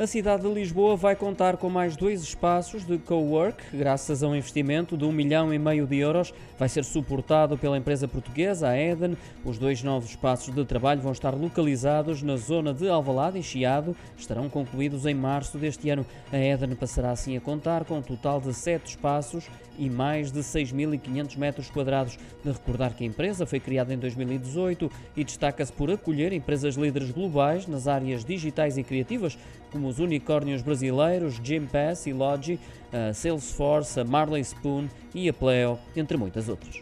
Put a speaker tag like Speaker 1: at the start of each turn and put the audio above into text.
Speaker 1: A cidade de Lisboa vai contar com mais dois espaços de co-work, graças a um investimento de um milhão e meio de euros. Vai ser suportado pela empresa portuguesa, a Eden. Os dois novos espaços de trabalho vão estar localizados na zona de Alvalade e Chiado. Estarão concluídos em março deste ano. A Eden passará assim a contar com um total de sete espaços e mais de 6.500 metros quadrados. De recordar que a empresa foi criada em 2018 e destaca-se por acolher empresas líderes globais nas áreas digitais e criativas, como os unicórnios brasileiros Gympass e Logi, a Salesforce, a Marley Spoon e a Pleo, entre muitas outras.